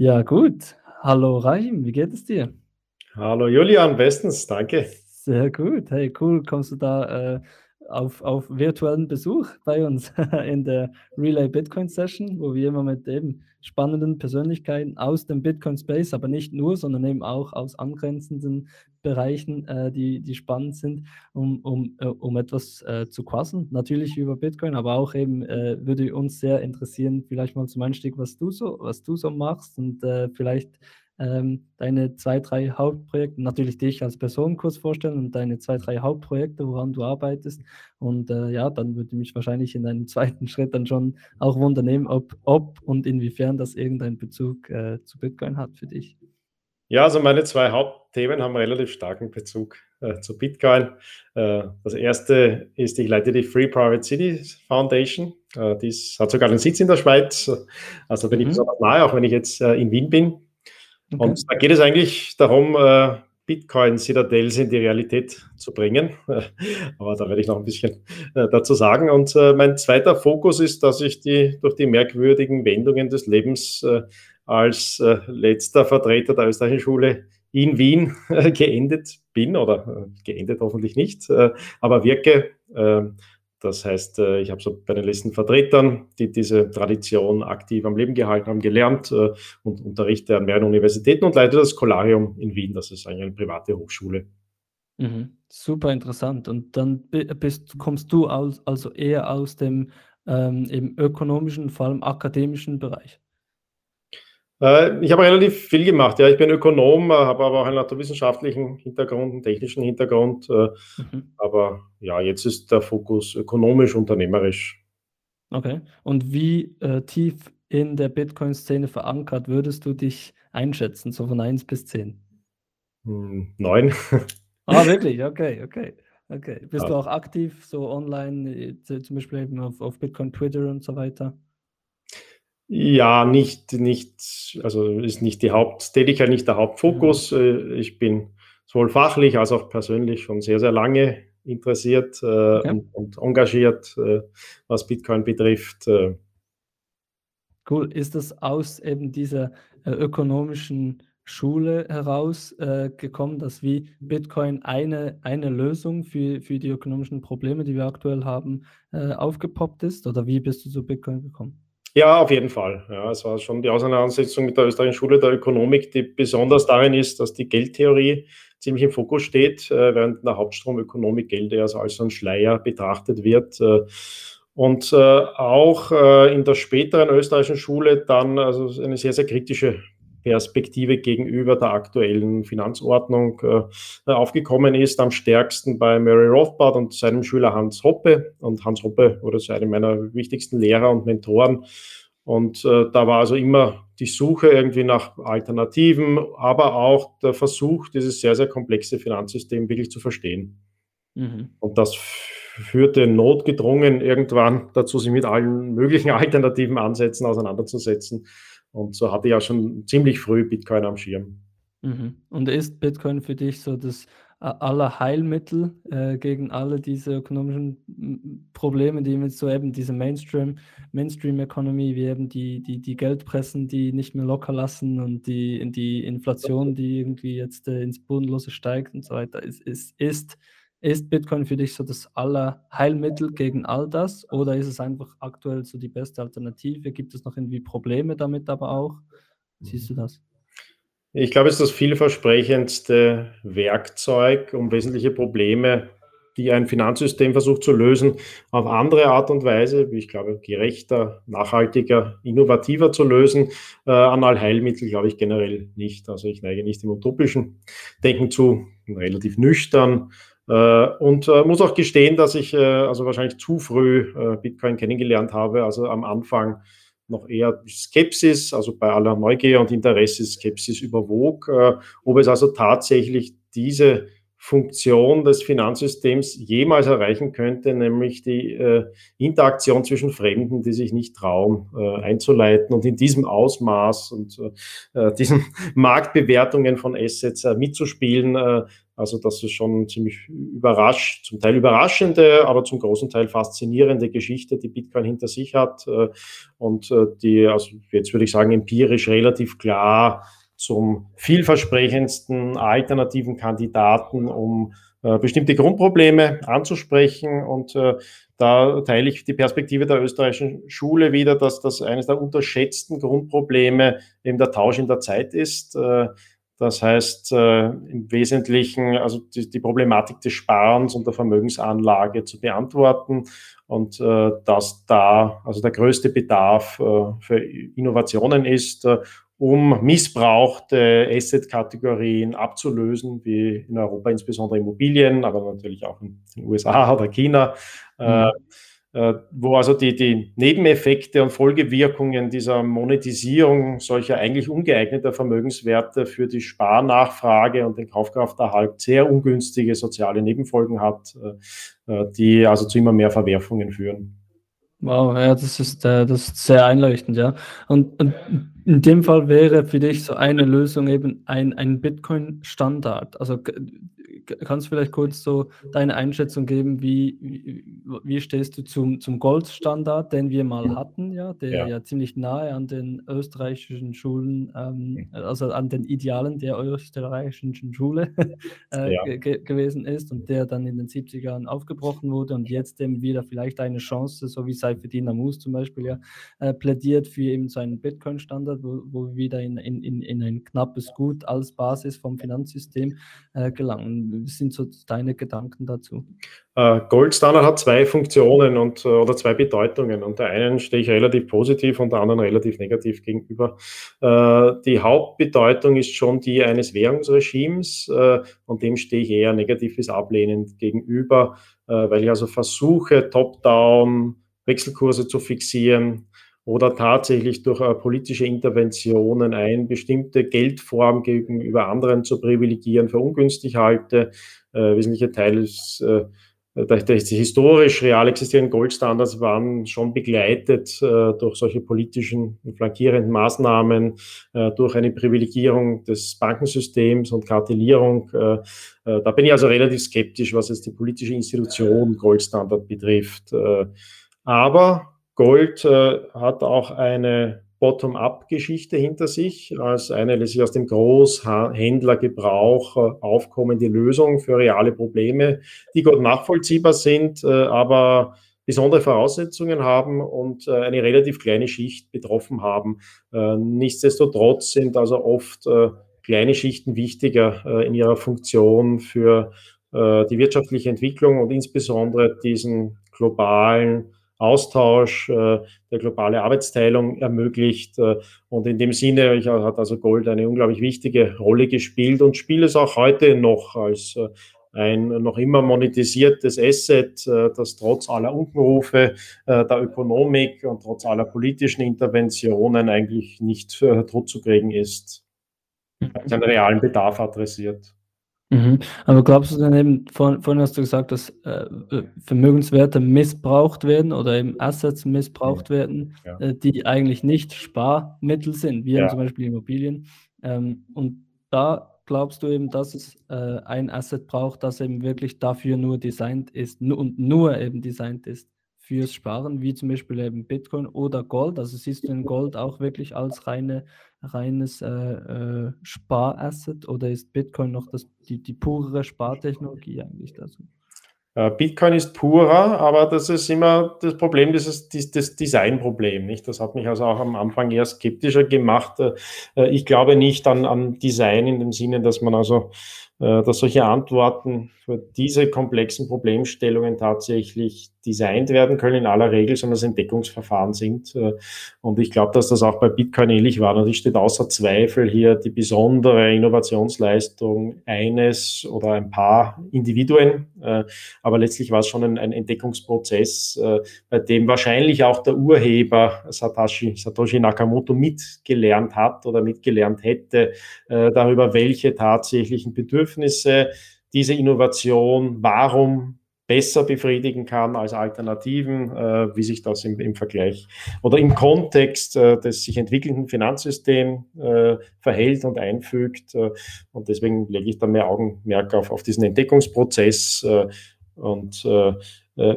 Ja, gut. Hallo Rahim, wie geht es dir? Hallo Julian, bestens, danke. Sehr gut. Hey, cool, kommst du da, äh, auf auf virtuellen Besuch bei uns in der Relay Bitcoin Session, wo wir immer mit eben spannenden Persönlichkeiten aus dem Bitcoin Space, aber nicht nur, sondern eben auch aus angrenzenden Bereichen, äh, die die spannend sind, um um äh, um etwas, äh, zu quasseln. Natürlich über Bitcoin, aber auch eben, äh, würde uns sehr interessieren, vielleicht mal zum Einstieg, was du so was du so machst und, äh, vielleicht ähm, deine zwei, drei Hauptprojekte, natürlich dich als Person kurz vorstellen und deine zwei, drei Hauptprojekte, woran du arbeitest. Und äh, ja, dann würde mich wahrscheinlich in einem zweiten Schritt dann schon auch wundern ob, ob und inwiefern das irgendeinen Bezug äh, zu Bitcoin hat für dich. Ja, also meine zwei Hauptthemen haben relativ starken Bezug äh, zu Bitcoin. Äh, das erste ist, ich leite die Free Private Cities Foundation. Äh, dies hat sogar einen Sitz in der Schweiz. Also bin mhm. ich besonders nahe, auch wenn ich jetzt äh, in Wien bin. Okay. Und da geht es eigentlich darum, äh, Bitcoin-Citadels in die Realität zu bringen. Aber da werde ich noch ein bisschen äh, dazu sagen. Und äh, mein zweiter Fokus ist, dass ich die durch die merkwürdigen Wendungen des Lebens als letzter Vertreter der österreichischen Schule in Wien geendet bin oder geendet hoffentlich nicht, aber wirke das heißt, äh, ich habe so bei den letzten Vertretern, die diese Tradition aktiv am Leben gehalten haben, gelernt äh, und unterrichte an mehreren Universitäten und leite das Scholarium in Wien. Das ist eigentlich eine private Hochschule. Mhm. Super interessant. Und dann bist, kommst du aus, also eher aus dem ähm, ökonomischen, vor allem akademischen Bereich. Äh, ich habe relativ viel gemacht. Ja, ich bin Ökonom, äh, habe aber auch einen naturwissenschaftlichen Hintergrund, einen technischen Hintergrund. Äh, mhm. Aber ja, jetzt ist der Fokus ökonomisch, unternehmerisch. Okay. Und wie äh, tief in der Bitcoin-Szene verankert würdest du dich einschätzen, so von 1 bis 10? Hm, 9. ah, wirklich? Okay, okay. Okay. Bist ja. du auch aktiv so online, zum Beispiel eben auf, auf Bitcoin Twitter und so weiter? Ja, nicht, nicht, also ist nicht die Haupttätigkeit, nicht der Hauptfokus. Mhm. Äh, ich bin sowohl fachlich als auch persönlich schon sehr, sehr lange interessiert äh, okay. und, und, engagiert, äh, was Bitcoin betrifft. Äh. Cool. Ist das aus eben dieser äh, ökonomischen Schule heraus äh, gekommen, dass wie Bitcoin eine, eine Lösung für, für die ökonomischen Probleme, die wir aktuell haben, aufgepoppt ist? Oder wie bist du zu Bitcoin gekommen? Ja, auf jeden Fall. Ja, es war schon die Auseinandersetzung mit der österreichischen Schule der Ökonomik, die besonders darin ist, dass die Geldtheorie ziemlich im Fokus steht, äh, während in der Hauptstromökonomik Geld eher als so ein Schleier betrachtet wird. Äh, und äh, auch in der späteren österreichischen Schule dann also eine sehr, sehr kritische Perspektive gegenüber der aktuellen Finanzordnung äh, aufgekommen ist. Am stärksten bei Murray Rothbard und seinem Schüler Hans Hoppe. Und Hans Hoppe wurde so einer meiner wichtigsten Lehrer und Mentoren. Und äh, da war also immer die Suche irgendwie nach Alternativen, aber auch der Versuch, dieses sehr, sehr komplexe Finanzsystem wirklich zu verstehen. Mhm. Und das führte notgedrungen irgendwann dazu, sich mit allen möglichen alternativen Ansätzen auseinanderzusetzen. Und so hatte ich ja schon ziemlich früh Bitcoin am Schirm. Mhm. Und ist Bitcoin für dich so das aller Heilmittel äh, gegen alle diese ökonomischen Probleme, die jetzt so eben diese Mainstream, Mainstream-Economy, wie eben die, die, die Geldpressen, die nicht mehr locker lassen und die, die Inflation, die irgendwie jetzt äh, ins Bodenlose steigt und so weiter, ist, ist, ist ist Bitcoin für dich so das Allerheilmittel gegen all das oder ist es einfach aktuell so die beste Alternative? Gibt es noch irgendwie Probleme damit aber auch? Siehst du das? Ich glaube, es ist das vielversprechendste Werkzeug, um wesentliche Probleme, die ein Finanzsystem versucht zu lösen, auf andere Art und Weise, wie ich glaube, gerechter, nachhaltiger, innovativer zu lösen. Äh, an Allheilmittel glaube ich generell nicht. Also ich neige nicht im utopischen Denken zu, relativ nüchtern, und äh, muss auch gestehen, dass ich äh, also wahrscheinlich zu früh Bitcoin kennengelernt habe. Also am Anfang noch eher Skepsis, also bei aller Neugier und Interesse Skepsis überwog, ob es also tatsächlich diese Funktion des Finanzsystems jemals erreichen könnte, nämlich die äh, Interaktion zwischen Fremden, die sich nicht trauen, äh, einzuleiten und in diesem Ausmaß und äh, diesen Marktbewertungen von Assets mitzuspielen, Also das ist schon ziemlich überrascht, zum Teil überraschende, aber zum großen Teil faszinierende Geschichte, die Bitcoin hinter sich hat äh, und äh, die, also jetzt würde ich sagen, empirisch relativ klar zum vielversprechendsten alternativen Kandidaten, um äh, bestimmte Grundprobleme anzusprechen. Und da teile ich die Perspektive der österreichischen Schule wieder, dass das eines der unterschätzten Grundprobleme eben der Tausch in der Zeit ist. Das heißt äh, im Wesentlichen also die, die, Problematik des Sparens und der Vermögensanlage zu beantworten und äh, dass da also der größte Bedarf äh, für Innovationen ist äh, um missbrauchte Asset-Kategorien abzulösen, wie in Europa insbesondere Immobilien, aber natürlich auch in den USA oder China, äh, mhm. Äh, wo also die, die Nebeneffekte und Folgewirkungen dieser Monetisierung solcher eigentlich ungeeigneter Vermögenswerte für die Sparnachfrage und den Kaufkrafterhalt sehr ungünstige soziale Nebenfolgen hat, äh, äh die also zu immer mehr Verwerfungen führen. Wow, ja, das ist, das ist sehr einleuchtend, ja. Und, und in dem Fall wäre für dich so eine Lösung eben ein, ein Bitcoin-Standard. Also kannst du vielleicht kurz so deine Einschätzung geben, wie, wie, wie stehst du zum, zum Goldstandard, den wir mal hatten, ja, der ja, ja ziemlich nahe an den österreichischen Schulen, ähm, also an den Idealen der österreichischen Schule äh, ja. gewesen ist und der dann in den 70er Jahren aufgebrochen wurde und jetzt eben wieder vielleicht eine Chance, so wie Seifedin Amus zum Beispiel ja äh, plädiert für eben so einen Bitcoin-Standard, wo, wo wir wieder in, in, in ein knappes Gut als Basis vom Finanzsystem äh, gelangen sind so deine Gedanken dazu? Äh, Gold hat zwei Funktionen und, äh, oder zwei Bedeutungen. Und der einen stehe ich relativ positiv und der anderen relativ negativ gegenüber. Äh, die Hauptbedeutung ist schon die eines Währungsregimes und dem stehe ich eher negativ bis ablehnend gegenüber, weil ich also versuche, top-down Wechselkurse zu fixieren, oder tatsächlich durch äh, politische Interventionen eine bestimmte Geldform gegenüber anderen zu privilegieren, für ungünstig halte. Äh, wesentlicher Teil ist, äh, die historisch real existierenden Goldstandards waren schon begleitet äh, durch solche politischen flankierenden Maßnahmen, äh, durch eine Privilegierung des Bankensystems und Kartellierung. Äh, äh da bin ich also relativ skeptisch, was jetzt die politische Institution Goldstandard betrifft. Äh, aber Gold äh, hat auch eine Bottom-up-Geschichte hinter sich, als eine letztlich aus dem Großhändlergebrauch äh, aufkommende Lösung für reale Probleme, die gut nachvollziehbar sind, äh, aber besondere Voraussetzungen haben und äh, eine relativ kleine Schicht betroffen haben. Äh, nichtsdestotrotz sind also oft äh, kleine Schichten wichtiger in ihrer Funktion für die wirtschaftliche Entwicklung und insbesondere diesen globalen Austausch, äh, der globale Arbeitsteilung ermöglicht. Äh, und in dem Sinne hat also Gold eine unglaublich wichtige Rolle gespielt und spielt es auch heute noch als äh, ein noch immer monetisiertes Asset, das trotz aller Unkenrufe der Ökonomik und trotz aller politischen Interventionen eigentlich nicht totzukriegen ist, seinen realen Bedarf adressiert. Mhm. Aber glaubst du denn eben, vor, vorhin hast du gesagt, dass äh, Vermögenswerte missbraucht werden oder eben Assets missbraucht werden, ja. äh, die eigentlich nicht Sparmittel sind, wie ja. zum Beispiel Immobilien. Ähm, und da glaubst du eben, dass es äh, ein Asset braucht, das eben wirklich dafür nur designt ist und nur eben designt ist fürs Sparen, wie zum Beispiel eben Bitcoin oder Gold. Also siehst du in Gold auch wirklich als reine reines äh, äh, Sparasset oder ist Bitcoin noch das, die, die pure Spartechnologie eigentlich dazu? Äh, Bitcoin ist purer, aber das ist immer das Problem, dieses, das Designproblem. Nicht? Das hat mich also auch am Anfang eher skeptischer gemacht. Äh, ich glaube nicht an, an Design in dem Sinne, dass man also dass solche Antworten für diese komplexen Problemstellungen tatsächlich designt werden können in aller Regel, sondern es Entdeckungsverfahren sind. Äh, und ich glaube, dass das auch bei Bitcoin ähnlich war. Natürlich steht außer Zweifel hier die besondere Innovationsleistung eines oder ein paar Individuen. Äh, aber letztlich war es schon ein, Entdeckungsprozess, äh, bei dem wahrscheinlich auch der Urheber Satoshi, Satoshi Nakamoto mitgelernt hat oder mitgelernt hätte darüber, welche tatsächlichen Bedürfnisse diese Innovation, warum besser befriedigen kann als Alternativen, äh, wie sich das im, im, Vergleich oder im Kontext äh, des sich entwickelnden Finanzsystems äh, verhält und einfügt. Äh, und deswegen lege ich da mehr Augenmerk auf, auf diesen Entdeckungsprozess. Äh, und äh,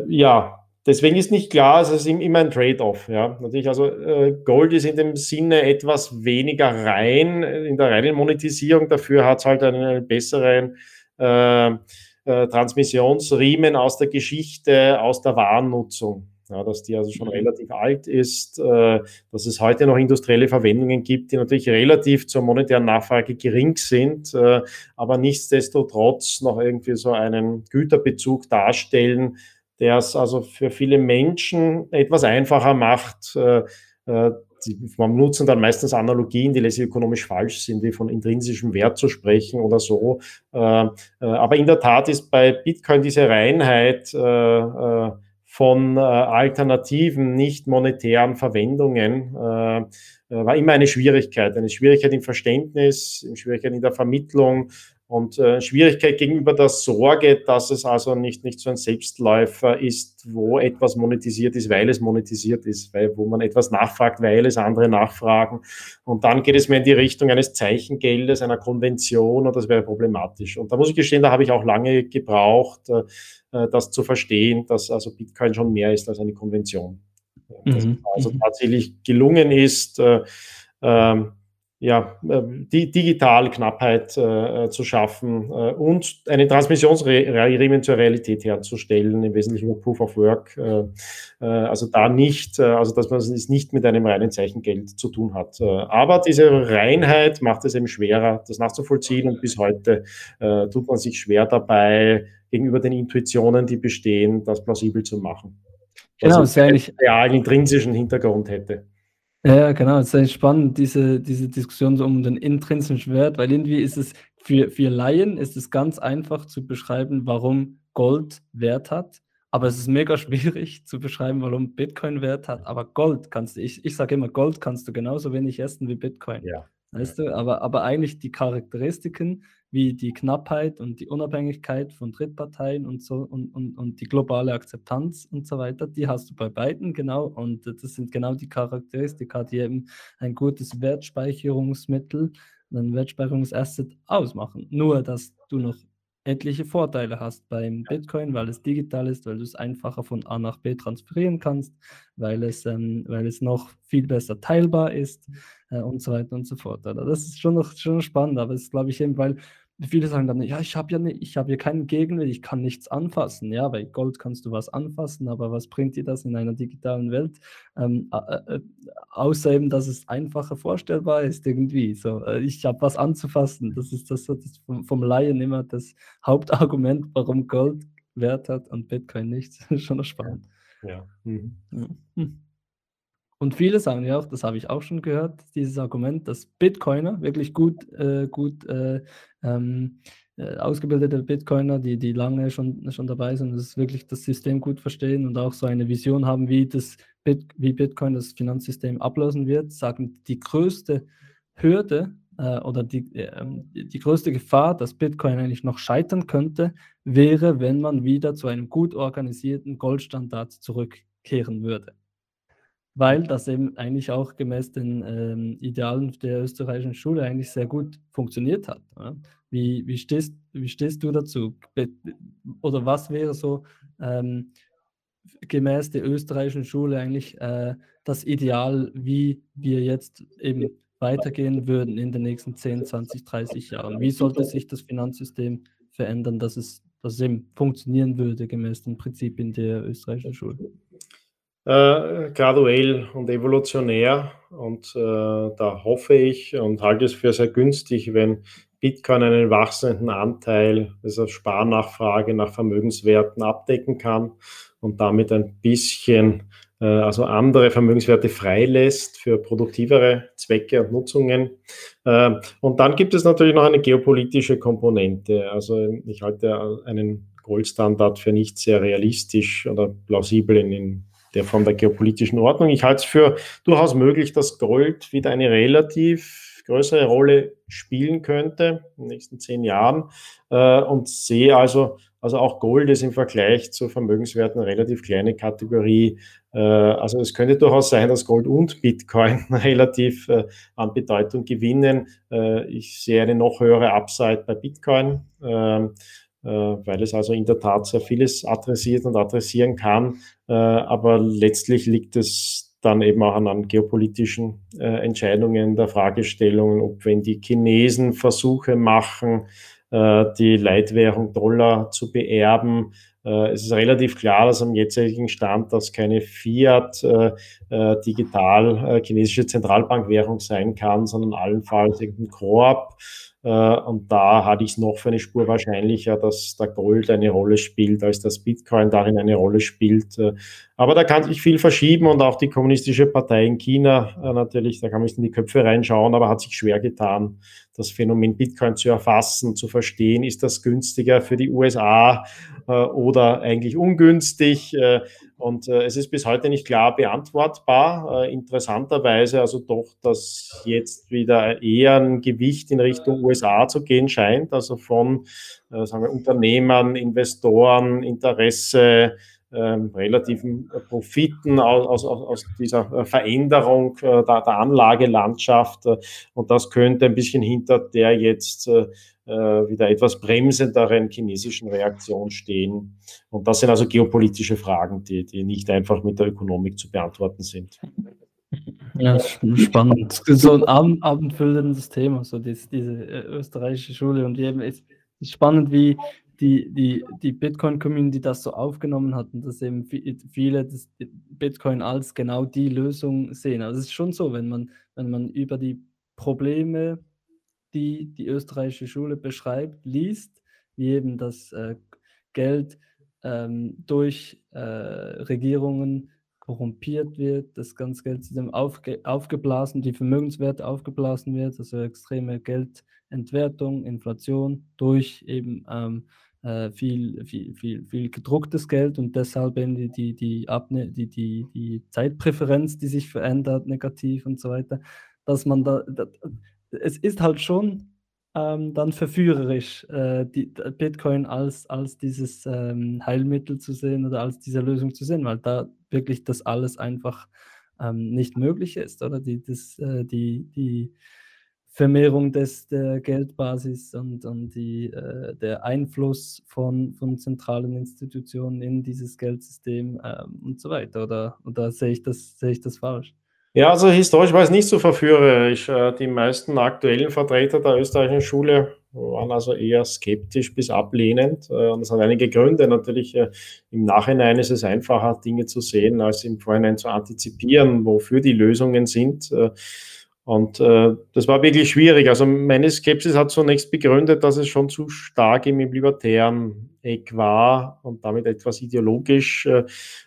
ja, deswegen ist nicht klar, es ist immer ein Trade-off. Ja. Natürlich, also Gold ist in dem Sinne etwas weniger rein in der reinen Monetisierung, dafür hat es halt einen, einen besseren äh, Transmissionsriemen aus der Geschichte, aus der Warennutzung. Ja, dass die also schon mhm. relativ alt ist, äh, dass es heute noch industrielle Verwendungen gibt, die natürlich relativ zur monetären Nachfrage gering sind, äh, aber nichtsdestotrotz noch irgendwie so einen Güterbezug darstellen, der es also für viele Menschen etwas einfacher macht, äh, äh man nutzen dann meistens Analogien, die letztlich ökonomisch falsch sind, wie von intrinsischem Wert zu sprechen oder so. Äh, aber in der Tat ist bei Bitcoin diese Reinheit von alternativen, nicht monetären Verwendungen war immer eine Schwierigkeit. Eine Schwierigkeit im Verständnis, eine Schwierigkeit in der Vermittlung und äh, Schwierigkeit gegenüber der Sorge, dass es also nicht, nicht so ein Selbstläufer ist, wo etwas monetisiert ist, weil es monetisiert ist, weil, wo man etwas nachfragt, weil es andere nachfragen. Und dann geht es mehr in die Richtung eines Zeichengeldes, einer Konvention und das wäre problematisch. Und da muss ich gestehen, da habe ich auch lange gebraucht, äh, äh das zu verstehen, dass also Bitcoin schon mehr ist als eine Konvention. Mhm. also tatsächlich gelungen ist, äh, äh, ja, äh, die Digitalknappheit äh, zu schaffen äh, und einen Transmissionsriemen zur Realität herzustellen, im Wesentlichen Proof of Work. Äh, äh, also da nicht, äh, also dass man es nicht mit einem reinen Zeichengeld zu tun hat. aber diese Reinheit macht es eben schwerer, das nachzuvollziehen und bis heute tut man sich schwer dabei, gegenüber den Intuitionen, die bestehen, das plausibel zu machen. Genau, also, sehr einen realen intrinsischen Hintergrund hätte. Ja, genau. Es ist spannend, diese, diese Diskussion so um den intrinsischen Wert, weil irgendwie ist es für, für Laien ist es ganz einfach zu beschreiben, warum Gold Wert hat. Aber es ist mega schwierig zu beschreiben, warum Bitcoin Wert hat. Aber Gold kannst du, ich, ich sage immer, Gold kannst du genauso wenig essen wie Bitcoin. Ja. Weißt du, aber, aber eigentlich die Charakteristiken wie die Knappheit und die Unabhängigkeit von Drittparteien und so und, und, und die globale Akzeptanz und so weiter, die hast du bei beiden genau. Und das sind genau die Charakteristika, die eben ein gutes Wertspeicherungsmittel, ein Wertspeicherungsasset ausmachen. Nur, dass du noch etliche Vorteile hast beim Bitcoin, weil es digital ist, weil du es einfacher von A nach B transferieren kannst, weil es, ähm, weil es noch viel besser teilbar ist äh, und so weiter und so fort. Also das ist schon noch schon spannend, aber es ist, glaube ich, eben, weil viele sagen dann, ja, ich habe ja nicht, ich habe hier keinen Gegenwert, ich kann nichts anfassen. Ja, bei Gold kannst du was anfassen, aber was bringt dir das in einer digitalen Welt? Ähm, äh, äh, außer eben, dass es einfacher vorstellbar ist irgendwie. So, äh, ich habe was anzufassen. Das ist das, das vom, vom Laien immer das Hauptargument, warum Gold Wert hat und Bitcoin nichts. schon spannend. Ja. Mhm. Hm. Und viele sagen ja auch, das habe ich auch schon gehört, dieses Argument, dass Bitcoiner wirklich gut, äh, gut äh, ähm, äh, ausgebildete Bitcoiner, die, die lange schon, schon dabei sind, das wirklich das System gut verstehen und auch so eine Vision haben, wie, das Bit, wie Bitcoin das Finanzsystem ablösen wird, sagen, die größte Hürde äh, oder die, äh, die größte Gefahr, dass Bitcoin eigentlich noch scheitern könnte, wäre, wenn man wieder zu einem gut organisierten Goldstandard zurückkehren würde weil das eben eigentlich auch gemäß den ähm, Idealen der österreichischen Schule eigentlich sehr gut funktioniert hat. Ja? Wie, wie, stehst, wie stehst du dazu? Oder was wäre so ähm, gemäß der österreichischen Schule eigentlich äh, das Ideal, wie wir jetzt eben weitergehen würden in den nächsten 10, 20, 30 Jahren? Wie sollte sich das Finanzsystem verändern, dass es, dass es eben funktionieren würde gemäß den Prinzipien der österreichischen Schule? Äh, graduell und evolutionär. Und äh, da hoffe ich und halte es für sehr günstig, wenn Bitcoin einen wachsenden Anteil dieser Sparnachfrage nach Vermögenswerten abdecken kann und damit ein bisschen äh, also andere Vermögenswerte freilässt für produktivere Zwecke und Nutzungen. Äh, und dann gibt es natürlich noch eine geopolitische Komponente. Also ich halte einen Goldstandard für nicht sehr realistisch oder plausibel in, in der von der geopolitischen Ordnung. Ich halte es für durchaus möglich, dass Gold wieder eine relativ größere Rolle spielen könnte in den nächsten zehn Jahren äh, und sehe also, also auch Gold ist im Vergleich zu Vermögenswerten eine relativ kleine Kategorie. Äh, also es könnte durchaus sein, dass Gold und Bitcoin relativ äh, an Bedeutung gewinnen. Äh, ich sehe eine noch höhere Upside bei Bitcoin. Ähm, äh, weil es also in der Tat sehr vieles adressiert und adressieren kann. Äh, aber letztlich liegt es dann eben auch an, an geopolitischen äh, Entscheidungen, der Fragestellungen, ob wenn die Chinesen Versuche machen, die Leitwährung Dollar zu beerben, es ist relativ klar, dass am jetzigen Stand das keine Fiat digital chinesische Zentralbankwährung sein kann, sondern allenfalls irgendein Korb äh, und da hatte ich es noch für eine Spur wahrscheinlicher, dass der Gold eine Rolle spielt, als das Bitcoin darin eine Rolle spielt. Äh, aber da kann sich viel verschieben und auch die kommunistische Partei in China äh, natürlich, da kann man in die Köpfe reinschauen, aber hat sich schwer getan, das Phänomen Bitcoin zu erfassen, zu verstehen, ist das günstiger für die USA oder eigentlich ungünstig. Und äh, es ist bis heute nicht klar beantwortbar. Äh, interessanterweise also doch, dass jetzt wieder eher ein Gewicht in Richtung USA zu gehen scheint, also von äh, sagen wir, Unternehmern, Investoren, Interesse, ähm, relativen Profiten aus, aus, aus dieser äh, Veränderung äh, der, der Anlagelandschaft. Und das könnte ein bisschen hinter der jetzt äh, wieder etwas bremsenderen chinesischen Reaktion stehen. Und das sind also geopolitische Fragen, die, die nicht einfach mit der Ökonomik zu beantworten sind. Ja, spannend. So ein abend, abendfüllendes Thema, so diese, diese äh, österreichische Schule. Und eben ist, ist spannend, wie die, die, die Bitcoin-Community das so aufgenommen hat und dass eben viele das Bitcoin als genau die Lösung sehen. Also es ist schon so, wenn man, wenn man über die Probleme die die österreichische Schule beschreibt, liest, wie eben das äh, Geld ähm, durch äh, Regierungen korrumpiert wird, das ganze Geldsystem aufge aufgeblasen, die Vermögenswerte aufgeblasen wird, also extreme Geldentwertung, Inflation durch eben ähm, äh, viel, viel, viel, viel gedrucktes Geld und deshalb eben die, die, die, Abne die, die, die Zeitpräferenz, die sich verändert, negativ und so weiter, dass man da, da es ist halt schon ähm, dann verführerisch, äh, die, Bitcoin als, als dieses ähm, Heilmittel zu sehen oder als diese Lösung zu sehen, weil da wirklich das alles einfach ähm, nicht möglich ist, oder? Die, das, äh, die, die Vermehrung des, der Geldbasis und, und die, äh, der Einfluss von, von zentralen Institutionen in dieses Geldsystem ähm, und so weiter. Oder, oder sehe ich das, sehe ich das falsch? Ja, also historisch war es nicht so verführerisch. Äh, die meisten aktuellen Vertreter der österreichischen Schule waren also eher skeptisch bis ablehnend. Äh, und das hat einige Gründe. Natürlich äh, im Nachhinein ist es einfacher, Dinge zu sehen, als im Vorhinein zu antizipieren, wofür die Lösungen sind. Und äh, das war wirklich schwierig. Also meine Skepsis hat zunächst begründet, dass es schon zu stark im libertären Eck war und damit etwas ideologisch. Äh,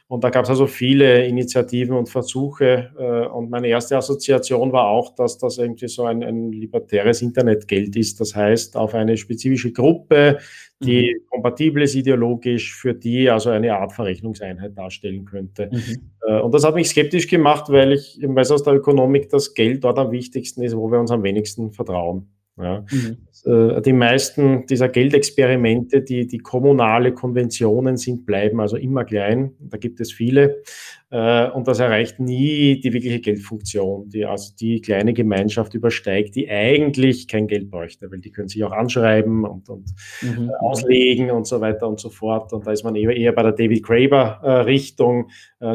und da gab es also viele Initiativen und Versuche. Äh, und meine erste Assoziation war auch, dass das irgendwie so ein, ein libertäres Internetgeld ist. Das heißt, auf eine spezifische Gruppe, die mhm. kompatibel ist ideologisch, für die also eine Art Verrechnungseinheit darstellen könnte. Mhm. Äh, und das hat mich skeptisch gemacht, weil ich weiß aus der Ökonomik, dass Geld dort am wichtigsten ist, wo wir uns am wenigsten vertrauen. Ja. Mhm. Äh, die meisten dieser Geldexperimente, die, die kommunale Konventionen sind, bleiben also immer klein. Da gibt es viele. Äh, und das erreicht nie die wirkliche Geldfunktion, die also die kleine Gemeinschaft übersteigt, die eigentlich kein Geld bräuchte, weil die können sich auch anschreiben und, und mhm. Äh, auslegen und so weiter und so fort. Und da ist man eher, eher bei der David Graeber-Richtung,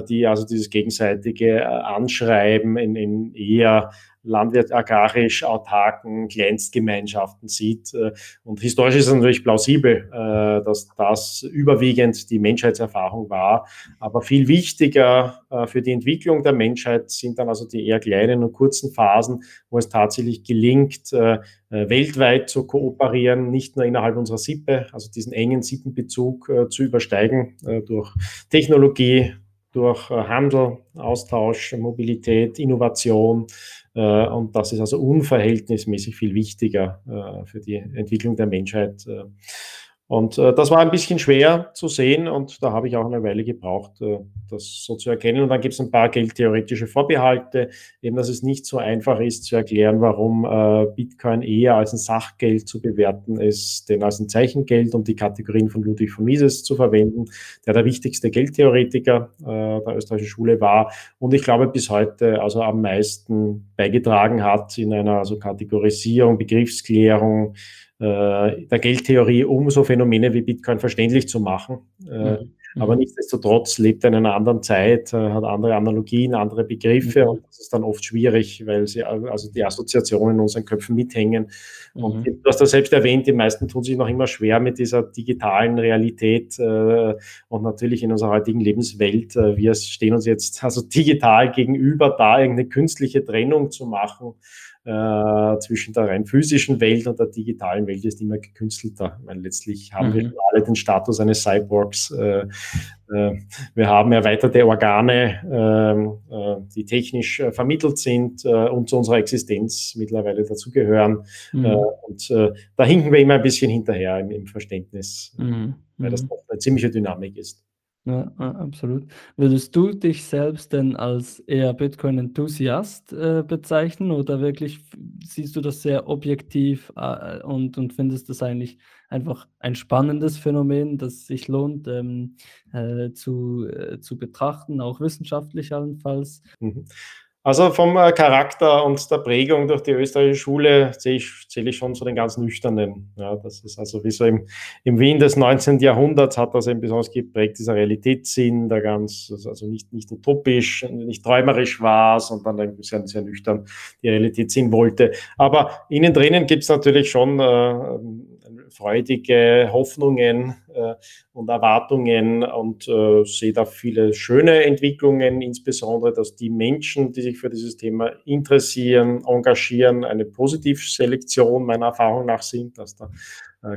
die also dieses gegenseitige Anschreiben in, in eher landwirt agrarisch autarken Kleinstgemeinschaften sieht. Äh, und historisch ist es natürlich plausibel, äh, dass das überwiegend die Menschheitserfahrung war. Aber viel wichtiger äh, für die Entwicklung der Menschheit sind dann also die eher kleinen und kurzen Phasen, wo es tatsächlich gelingt, weltweit zu kooperieren, nicht nur innerhalb unserer Sippe, also diesen engen Sippenbezug zu übersteigen durch Technologie, durch Handel, Austausch, Mobilität, Innovation, äh, und das ist also unverhältnismäßig viel wichtiger äh, für die Entwicklung der Menschheit. Und äh, das war ein bisschen schwer zu sehen und da habe ich auch eine Weile gebraucht, äh, das so zu erkennen. Und dann gibt es ein paar geldtheoretische Vorbehalte, eben dass es nicht so einfach ist zu erklären, warum äh, Bitcoin eher als ein Sachgeld zu bewerten ist, denn als ein Zeichengeld, um die Kategorien von Ludwig von Mises zu verwenden, der der wichtigste Geldtheoretiker äh, der österreichischen Schule war und ich glaube bis heute also am meisten beigetragen hat in einer also Kategorisierung, Begriffsklärung, der Geldtheorie, um so Phänomene wie Bitcoin verständlich zu machen. Äh, mhm. Aber nichtsdestotrotz lebt er in einer anderen Zeit, äh, hat andere Analogien, andere Begriffe mhm. und das ist dann oft schwierig, weil sie also die Assoziationen in unseren Köpfen mithängen. Mhm. Und du hast das selbst erwähnt, die meisten tun sich noch immer schwer mit dieser digitalen Realität äh, und natürlich in unserer heutigen Lebenswelt. Äh, wir stehen uns jetzt also digital gegenüber, da irgendeine künstliche Trennung zu machen äh, zwischen der rein physischen Welt und der digitalen Welt ist immer gekünstelter. Weil letztlich haben mhm. wir alle den Status eines Cyborgs. Äh, äh, wir haben erweiterte Organe, ähm, äh, die technisch äh, vermittelt sind und zu unserer Existenz mittlerweile dazugehören. Mhm. und da hinken wir immer ein bisschen hinterher im, im Verständnis, mhm. weil das mhm. doch eine ziemliche Dynamik ist. Ja, absolut. Würdest du dich selbst denn als eher Bitcoin-Enthusiast äh, bezeichnen oder wirklich siehst du das sehr objektiv äh, und, und findest das eigentlich einfach ein spannendes Phänomen, das sich lohnt ähm, äh, zu, äh, zu betrachten, auch wissenschaftlich allenfalls? Mhm. Also vom äh, Charakter und der Prägung durch die österreichische Schule zähle ich, zähle ich schon zu den ganz Nüchternen. Ja, das ist also wie so im, im Wien des 19. Jahrhunderts hat das eben besonders geprägt, dieser Realitätssinn, der ganz, also nicht, nicht utopisch, nicht träumerisch war, sondern sehr, sehr nüchtern die Realität sehen wollte. Aber innen drinnen gibt es natürlich schon äh, freudige Hoffnungen äh, und Erwartungen und äh, sehe da viele schöne Entwicklungen, insbesondere, dass die Menschen, die sich für dieses Thema interessieren, engagieren, eine Positivselektion meiner Erfahrung nach sind, dass da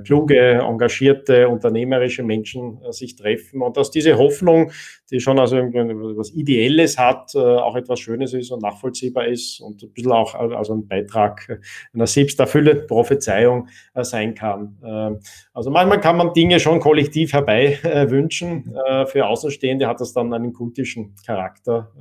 kluge, engagierte, unternehmerische Menschen äh, sich treffen und dass diese Hoffnung, die schon also etwas Ideelles hat, äh, auch etwas Schönes ist und nachvollziehbar ist und ein bisschen auch also ein Beitrag einer selbsterfüllenden Prophezeiung sein kann. Ähm, also manchmal kann man Dinge schon kollektiv herbei wünschen. Für Außenstehende hat das dann einen kultischen Charakter.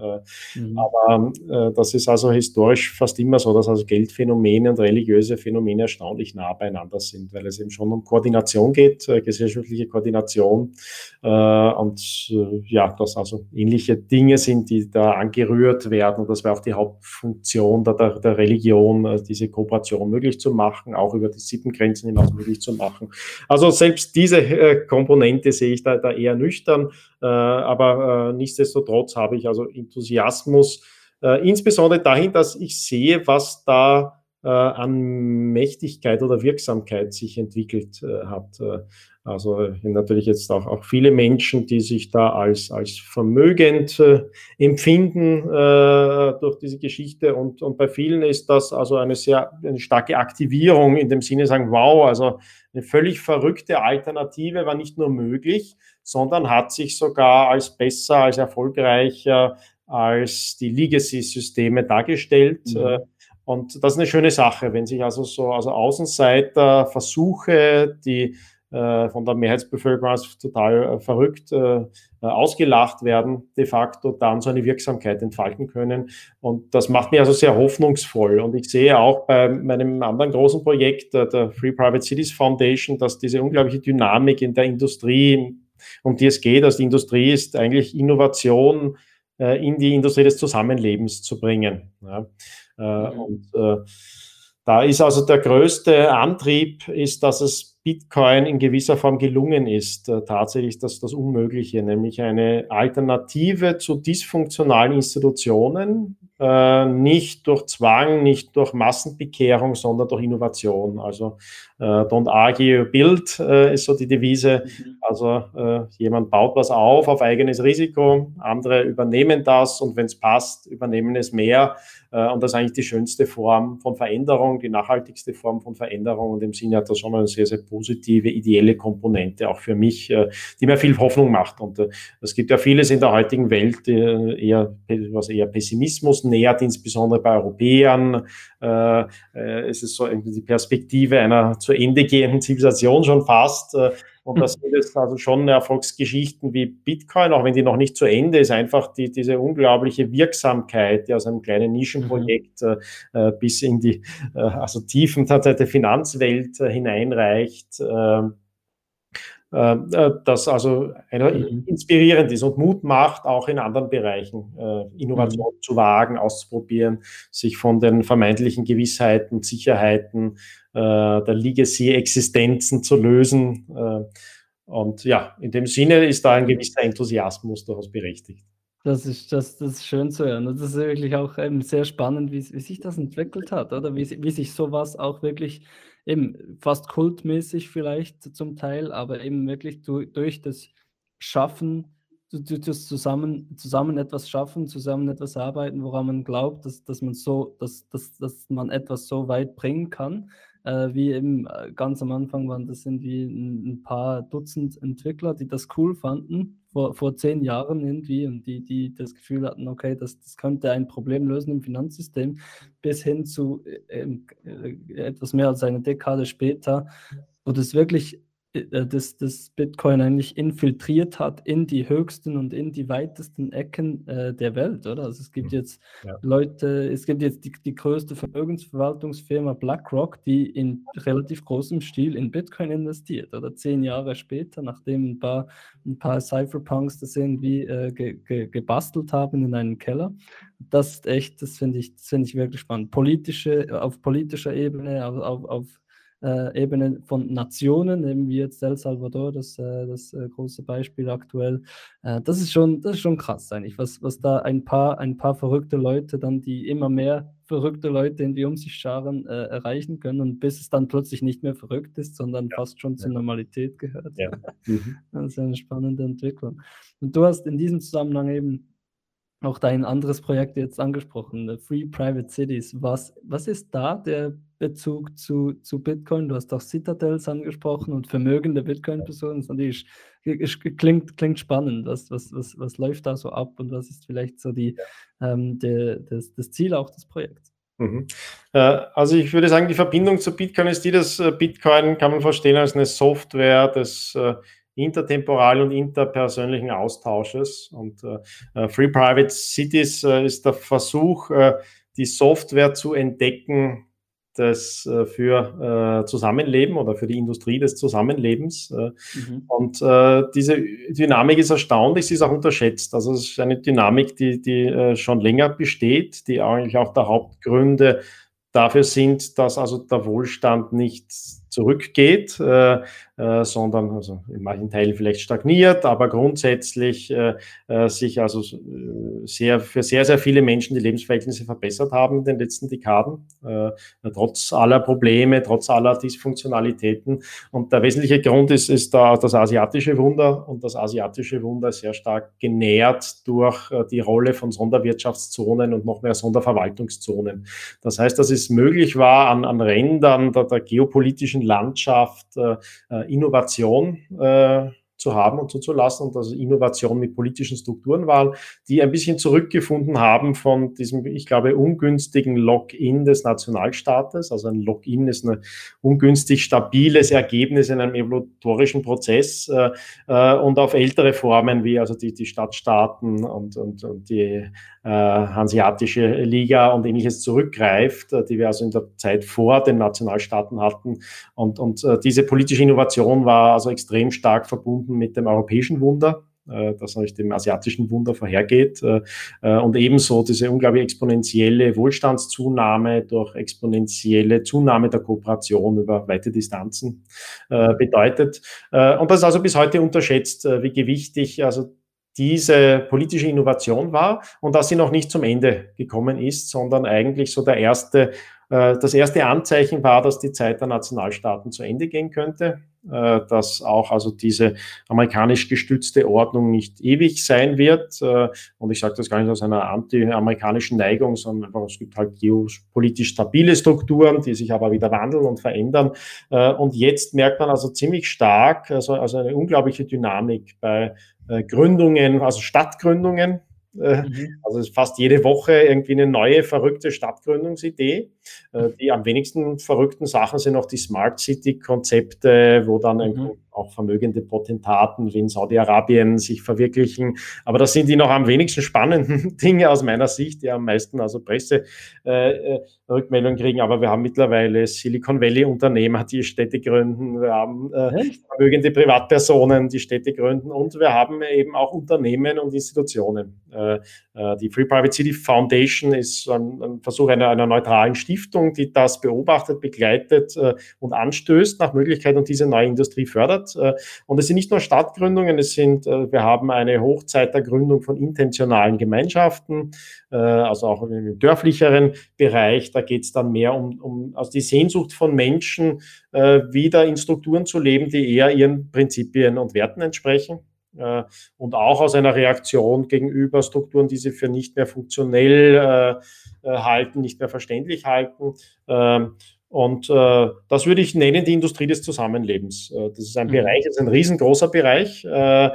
Mhm. Aber das ist also historisch fast immer so, dass also Geldphänomene und religiöse Phänomene erstaunlich nah beieinander sind, weil es eben schon um Koordination geht, äh, gesellschaftliche Koordination. Äh, und äh, ja, dass also ähnliche Dinge sind, die da angerührt werden. Und das wäre auch die Hauptfunktion der, der, der Religion, äh, diese Kooperation möglich zu machen, auch über die Sippengrenzen hinaus möglich zu machen. Also selbst diese äh, Komponente sehe ich da, da eher nüchtern, äh, aber nichtsdestotrotz habe ich also Enthusiasmus, insbesondere dahin, dass ich sehe, was da äh, an Mächtigkeit oder Wirksamkeit sich entwickelt äh, hat. Äh, also natürlich jetzt auch, auch viele Menschen, die sich da als, als vermögend äh, empfinden äh, durch diese Geschichte. Und, und bei vielen ist das also eine sehr eine starke Aktivierung in dem Sinne, sagen, wow, also eine völlig verrückte Alternative war nicht nur möglich, sondern hat sich sogar als besser, als erfolgreicher als die Legacy-Systeme dargestellt. Mhm. Und das ist eine schöne Sache, wenn sich also so also Außenseiter Versuche, die äh, von der Mehrheitsbevölkerung als total äh, verrückt äh, ausgelacht werden, de facto dann so eine Wirksamkeit entfalten können. Und das macht mich also sehr hoffnungsvoll. Und ich sehe auch bei meinem anderen großen Projekt, äh, der Free Private Cities Foundation, dass diese unglaubliche Dynamik in der Industrie, um die es geht, also die Industrie ist eigentlich Innovation äh, in die Industrie des Zusammenlebens zu bringen. Ja. Äh, mhm. Und äh, da ist also der größte Antrieb, ist, dass es Bitcoin in gewisser Form gelungen ist, äh, tatsächlich das, das Unmögliche, nämlich eine Alternative zu dysfunktionalen Institutionen, äh, nicht durch Zwang, nicht durch Massenbekehrung, sondern durch Innovation. Also äh, don't argue, build äh, ist so die Devise. Mhm. Also äh, jemand baut was auf auf eigenes Risiko, andere übernehmen das und wenn es passt, übernehmen es mehr. Äh, und das ist eigentlich die schönste Form von Veränderung, die nachhaltigste Form von Veränderung. Und im Sinne hat das schon eine sehr, sehr positive, ideelle Komponente, auch für mich, äh, die mir viel Hoffnung macht. Und es gibt ja vieles in der heutigen Welt, eher, was eher Pessimismus nähert, insbesondere bei Europäern. Äh, äh, es ist so die Perspektive einer zu Ende gehenden Zivilisation schon fast. Äh, und das sind jetzt also schon Erfolgsgeschichten wie Bitcoin, auch wenn die noch nicht zu Ende ist, einfach die, diese unglaubliche Wirksamkeit, die aus einem kleinen Nischenprojekt mhm. bis in die also Tiefen der Finanzwelt hineinreicht. Ähm, äh, äh, das also mhm. inspirierend ist und Mut macht, auch in anderen Bereichen äh, Innovation mhm. zu wagen, auszuprobieren, sich von den vermeintlichen Gewissheiten, Sicherheiten der Legacy-Existenzen zu lösen. Und ja, in dem Sinne ist da ein gewisser Enthusiasmus durchaus berechtigt. Das ist, das, das ist schön zu hören. Und das ist wirklich auch eben sehr spannend, wie, wie sich das entwickelt hat, oder? Wie, wie sich sowas auch wirklich eben fast kultmäßig vielleicht zum Teil, aber eben wirklich du, durch das Schaffen, durch das zusammen, zusammen etwas schaffen, zusammen etwas arbeiten, woran man glaubt, dass, dass man so, dass, dass, dass man etwas so weit bringen kann. Äh, wie eben äh, ganz am Anfang waren das irgendwie ein, ein paar Dutzend Entwickler, die das cool fanden vor, vor zehn Jahren irgendwie und die, die das Gefühl hatten, okay, das, das könnte ein Problem lösen im Finanzsystem, bis hin zu äh, äh, etwas mehr als eine Dekade später, wo das wirklich äh, das, das Bitcoin eigentlich infiltriert hat in die höchsten und in die weitesten Ecken äh, der Welt, oder? Also es gibt hm. jetzt ja. Leute, es gibt jetzt die, die größte Vermögensverwaltungsfirma BlackRock, die in relativ großem Stil in Bitcoin investiert, oder zehn Jahre später, nachdem ein paar, ein paar Cypherpunks das irgendwie äh, ge, ge, gebastelt haben in einem Keller. Das ist echt, das finde ich, das ich wirklich spannend. Politische, auf politischer Ebene, auf, auf, auf äh, Ebene von Nationen, eben wie jetzt El Salvador, das, äh, das äh, große Beispiel aktuell. Äh, das, ist schon, das ist schon krass eigentlich, was, was da ein paar, ein paar verrückte Leute dann, die immer mehr verrückte Leute irgendwie um sich scharen, äh, erreichen können und bis es dann plötzlich nicht mehr verrückt ist, sondern ja. fast schon zur Normalität gehört. Ja. Mhm. Das ist eine spannende Entwicklung. Und du hast in diesem Zusammenhang eben auch dein anderes Projekt jetzt angesprochen, Free Private Cities. Was, was ist da der Bezug zu, zu Bitcoin? Du hast auch Citadels angesprochen und vermögende Bitcoin-Personen. Das klingt, klingt spannend. Was, was, was, was läuft da so ab und was ist vielleicht so die, ähm, der, das, das Ziel auch des Projekts? Mhm. Äh, also ich würde sagen, die Verbindung zu Bitcoin ist die, dass äh, Bitcoin kann man verstehen als eine Software des äh, intertemporalen und interpersönlichen Austausches. Und äh, Free Private Cities äh, ist der Versuch, äh, die Software zu entdecken, das äh, für äh, Zusammenleben oder für die Industrie des Zusammenlebens. Äh, mhm. Und äh, diese Dynamik ist erstaunlich, sie ist auch unterschätzt. Also es ist eine Dynamik, die, die äh, schon länger besteht, die eigentlich auch der Hauptgründe dafür sind, dass also der Wohlstand nicht zurückgeht, äh, äh, sondern also in manchen Teilen vielleicht stagniert, aber grundsätzlich äh, äh sich also äh, sehr, für sehr, sehr viele Menschen die Lebensverhältnisse verbessert haben in den letzten Dekaden, äh, trotz aller Probleme, trotz aller Dysfunktionalitäten. Und der wesentliche Grund ist, ist da das asiatische Wunder und das asiatische Wunder ist sehr stark genährt durch die Rolle von Sonderwirtschaftszonen und noch mehr Sonderverwaltungszonen. Das heißt, dass es möglich war, an, an Rändern der, der geopolitischen Landschaft Innovation äh, zu haben und zuzulassen und also Innovation mit politischen Strukturen waren, die ein bisschen zurückgefunden haben von diesem, ich glaube, ungünstigen Login des Nationalstaates. Also ein Login ist ein ungünstig stabiles Ergebnis in einem evolutorischen Prozess äh, äh, und auf ältere Formen wie also die, die Stadtstaaten und, und, und die Hanseatische Liga und ähnliches zurückgreift, äh, die wir also in der Zeit vor den Nationalstaaten hatten. Und, und äh, diese politische Innovation war also extrem stark verbunden mit dem europäischen Wunder äh, das natürlich dem asiatischen Wunder vorhergeht. Äh, äh, und ebenso diese unglaublich exponentielle Wohlstandszunahme durch exponentielle Zunahme der Kooperation über weite Distanzen bedeutet. Und das ist also bis heute unterschätzt, wie gewichtig also diese politische Innovation war und dass sie noch nicht zum Ende gekommen ist, sondern eigentlich so der erste, das erste Anzeichen war, dass die Zeit der Nationalstaaten zu Ende gehen könnte, äh, dass auch also diese amerikanisch gestützte Ordnung nicht ewig sein wird. Äh, und ich sage das gar nicht aus einer anti-amerikanischen Neigung, sondern einfach, es gibt halt geopolitisch stabile Strukturen, die sich aber wieder wandeln und verändern. Äh, und jetzt merkt man also ziemlich stark, also, also eine unglaubliche Dynamik bei äh, Gründungen, also Stadtgründungen, Äh, mhm. Also es ist fast jede Woche irgendwie eine neue verrückte Stadtgründungsidee. Äh, die am wenigsten verrückten Sachen sind auch die Smart City-Konzepte, wo dann mhm. Auch vermögende Potentaten wie in Saudi-Arabien sich verwirklichen. Aber das sind die noch am wenigsten spannenden Dinge aus meiner Sicht, die am meisten also Presserückmeldungen äh, kriegen. Aber wir haben mittlerweile Silicon Valley-Unternehmer, die Städte gründen. Wir haben äh, vermögende Privatpersonen, die Städte gründen. Und wir haben eben auch Unternehmen und Institutionen. Äh, äh, die Free Private City Foundation ist ein, ein Versuch einer, einer, neutralen Stiftung, die das beobachtet, begleitet äh, und anstößt nach Möglichkeit und diese neue Industrie fördert. Und es sind nicht nur Stadtgründungen, es sind, wir haben eine Hochzeit der Gründung von intentionalen Gemeinschaften, also auch im dörflicheren Bereich. Da geht es dann mehr um, um also die Sehnsucht von Menschen, wieder in Strukturen zu leben, die eher ihren Prinzipien und Werten entsprechen. Äh, und auch aus einer Reaktion gegenüber Strukturen, die sie für nicht mehr funktionell äh, äh, halten, nicht mehr verständlich halten. Ähm, und äh, das würde ich nennen die Industrie des Zusammenlebens. Äh, das ist ein mhm. Bereich, das ist ein riesengroßer Bereich, äh,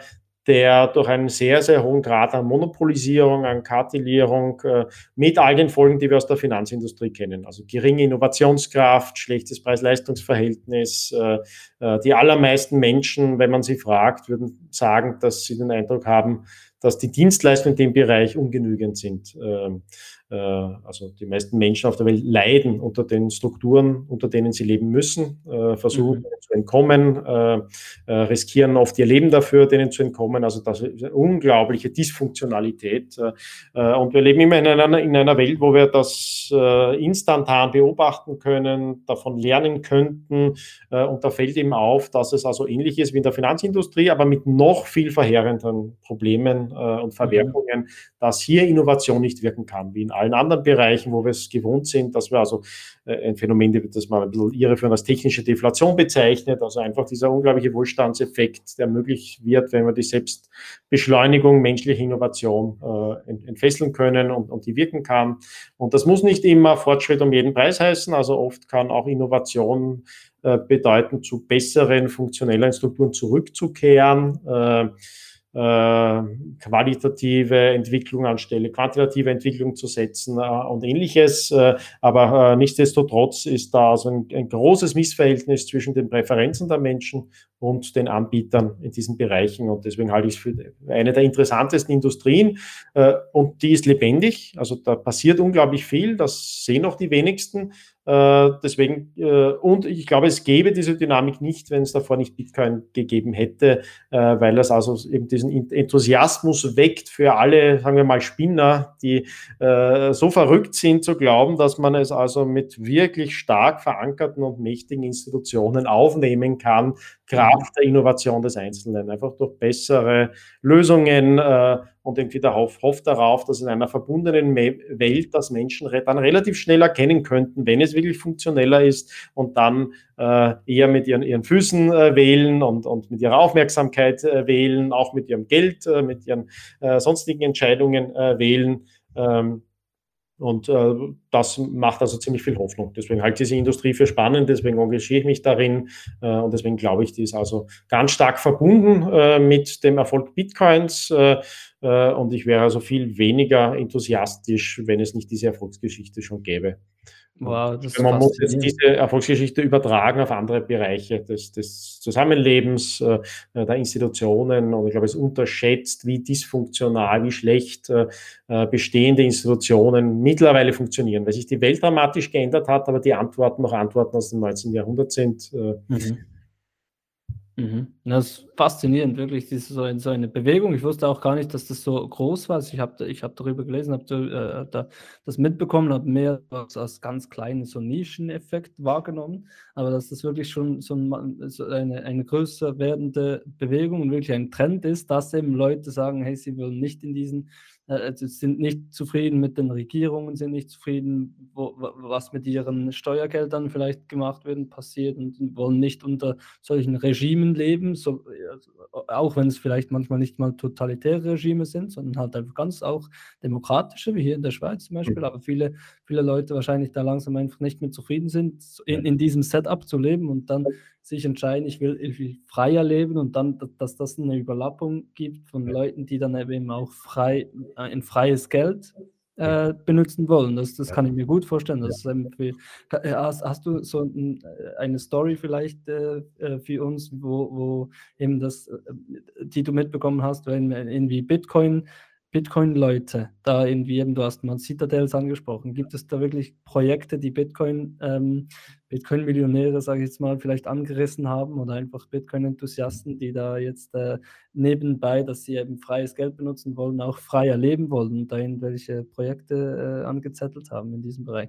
der durch einen sehr, sehr hohen Grad an Monopolisierung, an Kartellierung äh, mit all den Folgen, die wir aus der Finanzindustrie kennen, also geringe Innovationskraft, schlechtes Preis-Leistungs-Verhältnis. Äh, äh, die allermeisten Menschen, wenn man sie fragt, würden sagen, dass sie den Eindruck haben, dass die Dienstleistungen in dem Bereich ungenügend sind. Ähm, äh, also die meisten Menschen auf der Welt leiden unter den Strukturen, unter denen sie leben müssen, äh, versuchen mhm. zu entkommen, äh, riskieren oft ihr Leben dafür, denen zu entkommen. Also das ist eine unglaubliche Dysfunktionalität. Und wir leben immer in einer, in einer Welt, wo wir das instantan beobachten können, davon lernen könnten. Und da fällt eben auf, dass es also ähnlich ist wie in der Finanzindustrie, aber mit noch viel verheerenderen Problemen und Verwerfungen, mhm. dass hier Innovation nicht wirken kann, wie in allen anderen Bereichen, wo wir es gewohnt sind, dass wir also äh, ein Phänomen, das man ein bisschen irreführend als technische Deflation bezeichnet, also einfach dieser unglaubliche Wohlstandseffekt, der möglich wird, wenn wir die Selbstbeschleunigung menschlicher Innovation äh, entfesseln können und, und die wirken kann. Und das muss nicht immer Fortschritt um jeden Preis heißen, also oft kann auch Innovation äh, bedeuten, zu besseren, funktionellen Strukturen zurückzukehren. Äh, qualitative Entwicklung anstelle quantitative Entwicklung zu setzen äh, und ähnliches. Äh, aber äh, nichtsdestotrotz ist da also ein, ein, großes Missverhältnis zwischen den Präferenzen der Menschen und den Anbietern in diesen Bereichen. Und deswegen halte ich es für eine der interessantesten Industrien. Äh, und die ist lebendig. Also da passiert unglaublich viel. Das sehen auch die wenigsten. Äh, deswegen, äh, und ich glaube, es gäbe diese Dynamik nicht, wenn es davor nicht Bitcoin gegeben hätte, äh, weil das also eben diesen Enthusiasmus weckt für alle, sagen wir mal, Spinner, die so verrückt sind zu glauben, dass man es also mit wirklich stark verankerten und mächtigen Institutionen aufnehmen kann, Kraft der Innovation des Einzelnen, einfach durch bessere Lösungen und irgendwie Hoff, hofft darauf, dass in einer verbundenen Welt das Menschen dann relativ schnell erkennen könnten, wenn es wirklich funktioneller ist und dann äh, eher mit ihren, ihren Füßen äh, wählen und, und mit ihrer Aufmerksamkeit äh, wählen, auch mit ihrem Geld, äh, mit ihren äh, sonstigen Entscheidungen äh, wählen. Ähm, und äh, das macht also ziemlich viel Hoffnung. Deswegen halte ich diese Industrie für spannend, deswegen engagiere ich mich darin äh, und deswegen glaube ich, die ist also ganz stark verbunden äh, mit dem Erfolg Bitcoins äh, äh, und ich wäre also viel weniger enthusiastisch, wenn es nicht diese Erfolgsgeschichte schon gäbe. Wow, man muss jetzt diese Erfolgsgeschichte übertragen auf andere Bereiche des, des Zusammenlebens, äh, der Institutionen. Und ich glaube, es unterschätzt, wie dysfunktional, wie schlecht äh, äh, bestehende Institutionen mittlerweile funktionieren, weil sich die Welt dramatisch geändert hat, aber die Antworten noch Antworten aus dem 19. Jahrhundert sind. Äh, mhm. Mhm. Das ist faszinierend, wirklich, diese, so, so, eine Bewegung. Ich wusste auch gar nicht, dass das so groß war. Also ich habe ich hab darüber gelesen, habe äh, da, das mitbekommen, habe mehr als, als ganz kleinen so Nischeneffekt wahrgenommen. Aber dass das wirklich schon so, ein, so eine, eine größer werdende Bewegung und wirklich ein Trend ist, dass eben Leute sagen, hey, sie wollen nicht in diesen also sind nicht zufrieden mit den Regierungen, sind nicht zufrieden, wo, was mit ihren Steuergeldern vielleicht gemacht wird, passiert und wollen nicht unter solchen Regimen leben, so, auch wenn es vielleicht manchmal nicht mal totalitäre Regime sind, sondern halt einfach ganz auch demokratische, wie hier in der Schweiz zum Beispiel, aber viele, viele Leute wahrscheinlich da langsam einfach nicht mehr zufrieden sind, in, in diesem Setup zu leben und dann sich entscheiden, ich will, ich will freier leben und dann, dass das eine Überlappung gibt von Leuten, die dann eben auch frei ein freies Geld äh, benutzen wollen. Das, das kann ich mir gut vorstellen. Das ja. für, äh, hast, hast, du so ein, äh, eine Story vielleicht äh, äh, für uns, wo, wo eben das, die du mitbekommen hast, wenn irgendwie Bitcoin Bitcoin-Leute da irgendwie eben, du hast mal Citadels angesprochen, gibt es da wirklich Projekte, die Bitcoin, ähm, Bitcoin-Millionäre, sage ich jetzt mal, vielleicht angerissen haben oder einfach Bitcoin-Enthusiasten, die da jetzt äh, nebenbei, dass sie eben freies Geld benutzen wollen, auch freier leben wollen und da irgendwelche Projekte äh, angezettelt haben in diesem Bereich?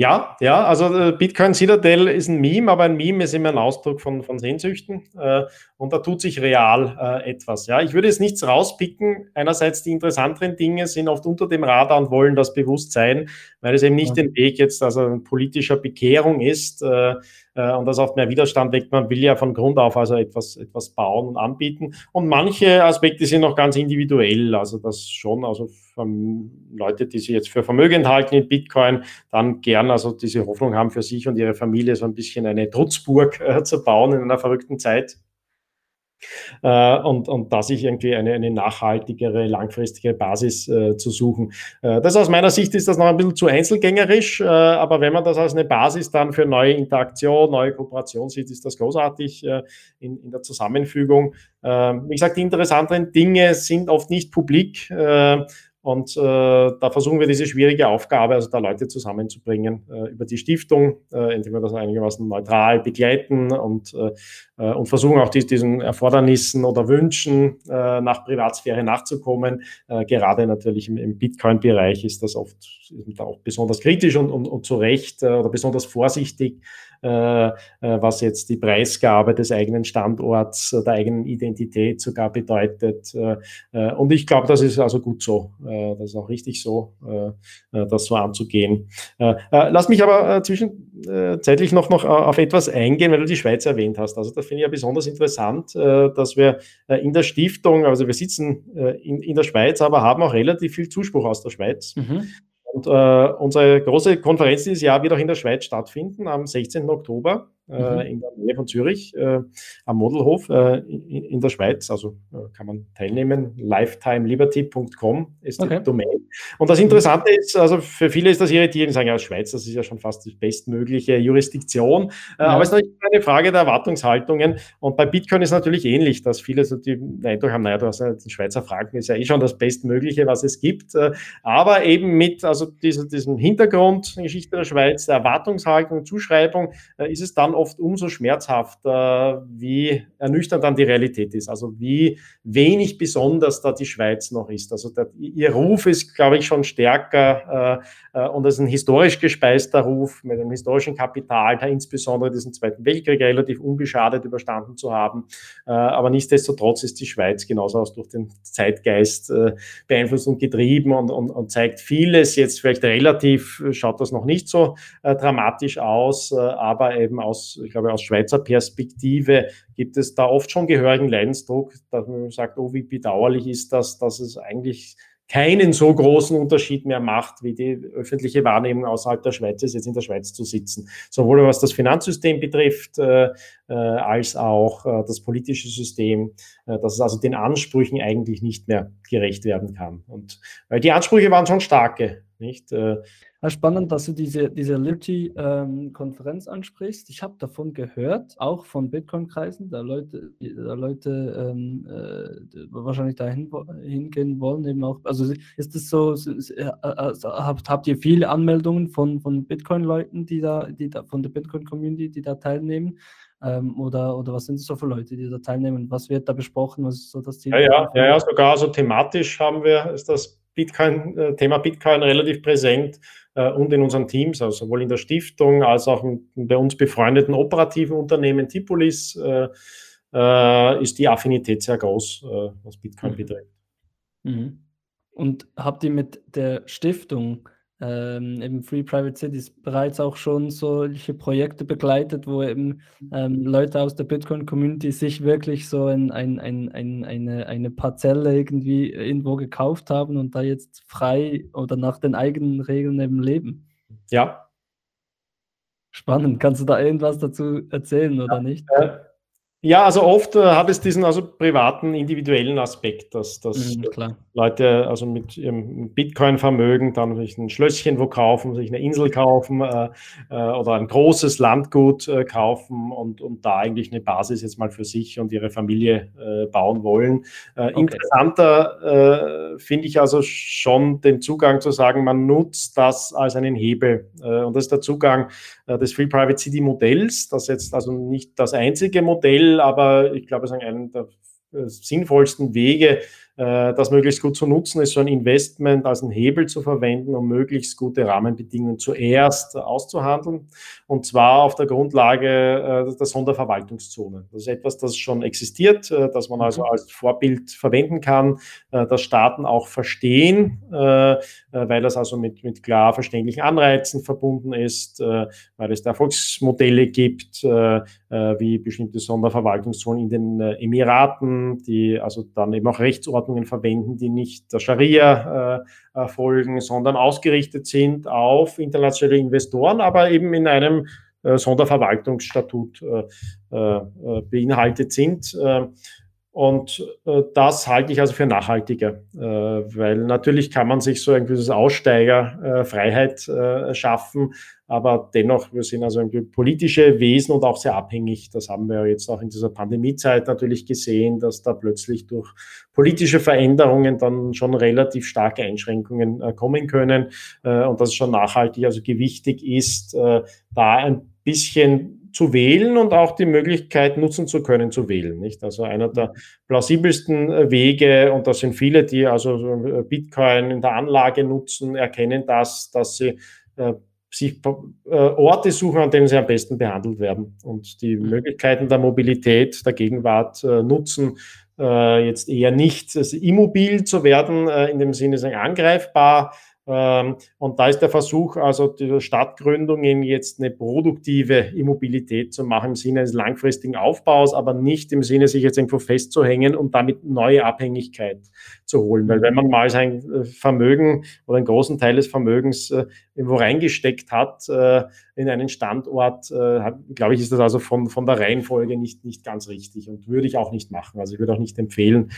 Ja, ja, also äh, Bitcoin Citadel ist ein Meme, aber ein Meme ist immer ein Ausdruck von, von Sehnsüchten äh, und da tut sich real äh, etwas. Ja, ich würde jetzt nichts rauspicken. Einerseits die interessanteren Dinge sind oft unter dem Radar und wollen das bewusst sein, weil es eben nicht ja. den Weg jetzt also politischer Bekehrung ist äh, äh, und das oft mehr Widerstand weckt. Man will ja von Grund auf also etwas, etwas bauen und anbieten. Und manche Aspekte sind noch ganz individuell, also das schon, also Leute, die sich jetzt für vermögend halten in Bitcoin, dann gern also diese Hoffnung haben für sich und ihre Familie so ein bisschen eine Trutzburg äh, zu bauen in einer verrückten Zeit. Äh, und, und da sich irgendwie eine, eine nachhaltigere, langfristige Basis äh, zu suchen. Äh, das aus meiner Sicht ist das noch ein bisschen zu einzelgängerisch, äh, aber wenn man das als eine Basis dann für neue Interaktion, neue Kooperation sieht, ist das großartig äh, in, in der Zusammenfügung. wie gesagt, die interessanteren Dinge sind oft nicht publik und äh, da versuchen wir diese schwierige Aufgabe, also da Leute zusammenzubringen äh, über die Stiftung, äh, indem wir das einigermaßen neutral begleiten und, äh, äh, und versuchen auch die, diesen Erfordernissen oder Wünschen äh, nach Privatsphäre nachzukommen. gerade natürlich im, im Bitcoin-Bereich ist das oft ist da auch besonders kritisch und, und, und zu Recht oder besonders vorsichtig was jetzt die Preisgabe des eigenen Standorts, äh, der eigenen Identität sogar bedeutet. und ich glaube, das ist also gut so. das ist auch richtig so, das so anzugehen. lass mich aber zwischenzeitlich noch, noch auf etwas eingehen, weil du die Schweiz erwähnt hast. Also das finde ich ja besonders interessant, dass wir in der Stiftung, also wir sitzen in, in der Schweiz, aber haben auch relativ viel Zuspruch aus der Schweiz. Mhm. Und äh, unsere große Konferenz dieses Jahr wird auch in der Schweiz stattfinden, am 16. Oktober mhm. in der Nähe von Zürich äh, am Modelhof äh, in, in, der Schweiz. Also äh, kann man teilnehmen. lifetimeliberty.com ist okay. die Domain. Und das Interessante ist, also für viele ist das irritierend, die sagen, ja, Schweiz, das ist ja schon fast die bestmögliche Jurisdiktion. Äh, ja. Aber es ist natürlich eine Frage der Erwartungshaltungen. Und bei Bitcoin ist es natürlich ähnlich, dass viele so die Eindruck haben, naja, du hast ja den Schweizer Franken, ist ja eh schon das Bestmögliche, was es gibt. aber eben mit also dieser, diesem Hintergrund, Geschichte der Schweiz, der Erwartungshaltung, Zuschreibung, ist es dann oft umso schmerzhafter, wie ernüchternd dann die Realität ist. Also wie wenig besonders da die Schweiz noch ist. Also der, ihr Ruf ist, glaube ich, schon stärker äh, äh, und es ist ein historisch gespeister Ruf mit einem historischen Kapital, da insbesondere diesen Zweiten Weltkrieg relativ unbeschadet überstanden zu haben. Äh, aber nichtsdestotrotz ist die Schweiz genauso aus durch den Zeitgeist äh, beeinflusst und getrieben und, und, und, zeigt vieles. Jetzt vielleicht relativ schaut das noch nicht so äh, dramatisch aus, äh, aber eben aus ich glaube, aus Schweizer Perspektive gibt es da oft schon gehörigen Leidensdruck, dass man sagt, oh, wie bedauerlich ist das, dass es eigentlich keinen so großen Unterschied mehr macht, wie die öffentliche Wahrnehmung außerhalb der Schweiz ist, jetzt in der Schweiz zu sitzen. Sowohl was das Finanzsystem betrifft, äh, äh, als auch äh, das politische System, äh, dass es also den Ansprüchen eigentlich nicht mehr gerecht werden kann. Und weil die Ansprüche waren schon starke, nicht? Äh, ja, spannend, dass du diese, diese Liberty-Konferenz ähm, ansprichst. Ich habe davon gehört, auch von Bitcoin-Kreisen, da Leute, da Leute ähm, äh, wahrscheinlich dahin hingehen wollen. Eben auch, also ist es so, äh, also habt, habt ihr viele Anmeldungen von, von Bitcoin-Leuten, die da, die da, von der Bitcoin-Community, die da teilnehmen? Ähm, oder, oder was sind es so für Leute, die da teilnehmen? Was wird da besprochen? Was ist so das Ziel? Ja, ja, ja, ja sogar so thematisch haben wir, ist das Bitcoin, äh, Thema Bitcoin relativ präsent äh, und in unseren Teams, also sowohl in der Stiftung als auch bei uns befreundeten operativen Unternehmen Tipolis äh, ist die Affinität sehr groß, was Bitcoin mhm. betrifft. Mhm. Und habt ihr mit der Stiftung ähm, eben Free Private Cities bereits auch schon solche Projekte begleitet, wo eben ähm, Leute aus der Bitcoin-Community sich wirklich so ein, ein, ein, ein, eine, eine Parzelle irgendwie irgendwo gekauft haben und da jetzt frei oder nach den eigenen Regeln eben leben. Ja. Spannend. Kannst du da irgendwas dazu erzählen oder ja, nicht? Äh, Ja, also oft äh, hat es diesen also privaten, individuellen Aspekt, dass, dass mhm, Leute also mit ihrem Bitcoin-Vermögen dann sich ein Schlösschen wo kaufen, sich eine Insel kaufen äh, äh, oder ein großes Landgut äh, kaufen und, und da eigentlich eine Basis jetzt mal für sich und ihre Familie äh, bauen wollen. Äh, okay. Interessanter finde ich also schon den Zugang zu sagen, man nutzt das als einen Hebel. und das ist der Zugang des Free Private City Modells, das jetzt also nicht das einzige Modell aber ich glaube, es ist einer der äh, sinnvollsten Wege, das möglichst gut zu nutzen, ist so ein Investment als einen Hebel zu verwenden, um möglichst gute Rahmenbedingungen zuerst auszuhandeln. Und zwar auf der Grundlage äh, der Sonderverwaltungszone. Das ist etwas, das schon existiert, das man also mhm. als Vorbild verwenden kann, das Staaten auch verstehen, weil das also mit, mit klar verständlichen Anreizen verbunden ist, weil es da Erfolgsmodelle gibt, wie bestimmte Sonderverwaltungszonen in den Emiraten, die also dann eben auch Rechtsordnung Rechtsordnungen verwenden, die nicht der Scharia äh, äh, folgen, sondern ausgerichtet sind auf internationale Investoren, aber eben in einem äh, Sonderverwaltungsstatut äh, äh, beinhaltet sind. Und äh, das halte ich also für nachhaltiger, äh, weil natürlich kann man sich so ein gewisses Aussteigerfreiheit äh, schaffen, aber dennoch, wir sind also ein politische Wesen und auch sehr abhängig. Das haben wir jetzt auch in dieser Pandemiezeit natürlich gesehen, dass da plötzlich durch politische Veränderungen dann schon relativ starke Einschränkungen äh, kommen können äh, und dass es schon nachhaltig, also gewichtig ist, äh, da ein bisschen zu wählen und auch die Möglichkeit nutzen zu können, zu wählen. Nicht? Also einer der plausibelsten Wege, und das sind viele, die also Bitcoin in der Anlage nutzen, erkennen das, dass sie sich äh, Orte suchen, an denen sie am besten behandelt werden und die mhm. Möglichkeiten der Mobilität der Gegenwart äh, nutzen, äh, jetzt eher nicht also immobil zu werden, in dem Sinne angreifbar, ähm, und da ist der Versuch, also die Stadtgründungen jetzt eine produktive Immobilität zu machen im Sinne eines langfristigen Aufbaus, aber nicht im Sinne, sich jetzt irgendwo festzuhängen und damit neue Abhängigkeit zu holen. Weil wenn man mal sein äh, Vermögen oder einen großen Teil des Vermögens äh, irgendwo reingesteckt hat äh, in einen Standort, glaube ich, ist das also von, von der Reihenfolge nicht, nicht ganz richtig und würde ich auch nicht machen. Also ich würde auch nicht empfehlen,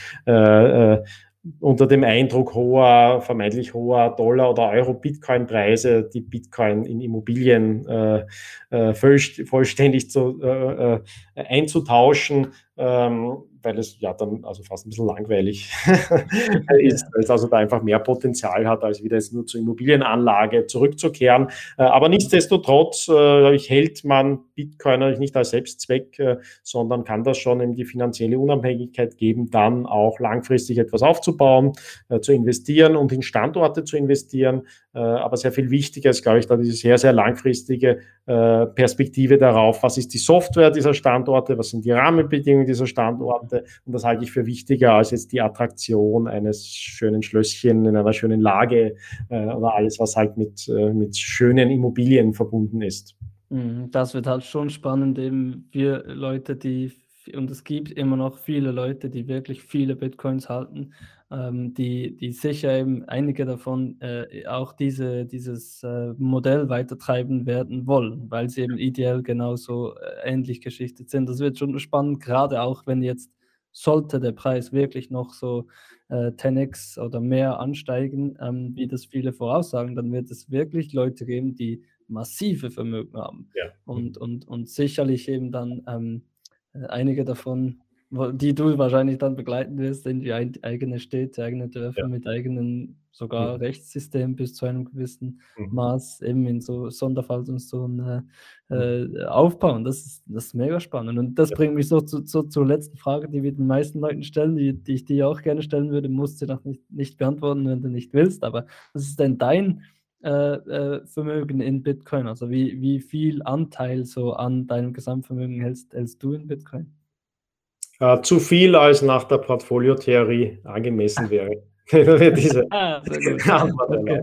unter dem Eindruck hoher, vermeintlich hoher Dollar- oder Euro-Bitcoin-Preise die Bitcoin in Immobilien äh, äh, vollständig zu, äh, äh, einzutauschen. Ähm, weil es ja dann also fast ein bisschen langweilig ist, weil es also da einfach mehr Potenzial hat, als wieder jetzt nur zur Immobilienanlage zurückzukehren. Äh, aber nichtsdestotrotz äh, hält man Bitcoin natürlich nicht als Selbstzweck, äh, sondern kann das schon eben die finanzielle Unabhängigkeit geben, dann auch langfristig etwas aufzubauen, zu investieren und in Standorte zu investieren. Aber sehr viel wichtiger ist, glaube ich, da diese sehr, sehr langfristige Perspektive darauf, was ist die Software dieser Standorte, was sind die Rahmenbedingungen dieser Standorte. Und das halte ich für wichtiger als jetzt die Attraktion eines schönen Schlösschen in einer schönen Lage äh, oder alles, was halt mit, äh, mit schönen Immobilien verbunden ist. Mhm, das wird halt schon spannend, eben für Leute, die, und es gibt immer noch viele Leute, die wirklich viele Bitcoins halten, ähm, die, die sicher eben einige davon äh, auch diese, dieses äh, Modell weitertreiben werden wollen, weil sie eben ideell genauso äh, ähnlich geschichtet sind. Das wird schon spannend, gerade auch wenn jetzt sollte der Preis wirklich noch so äh, 10x oder mehr ansteigen, ähm, wie das viele voraussagen, dann wird es wirklich Leute geben, die massive Vermögen haben. Ja. Und, und, und sicherlich eben dann ähm, äh, einige davon die du wahrscheinlich dann begleiten wirst in die eigene Städte, eigene Dörfer ja. mit eigenen sogar mhm. Rechtssystem bis zu einem gewissen mhm. Maß eben in so Sonderfallszonen äh, mhm. äh, aufbauen. Das ist, das ist mega spannend. Und das ja. bringt mich so, zu, so zur letzten Frage, die wir den meisten Leuten stellen, die, die ich dir auch gerne stellen würde, musst du noch nicht, nicht beantworten, wenn du nicht willst. Aber was ist denn dein äh, äh, Vermögen in Bitcoin? Also wie, wie viel Anteil so an deinem Gesamtvermögen hältst, hältst du in Bitcoin? Äh, zu viel als nach der Portfoliotheorie angemessen wäre. diese ah, okay.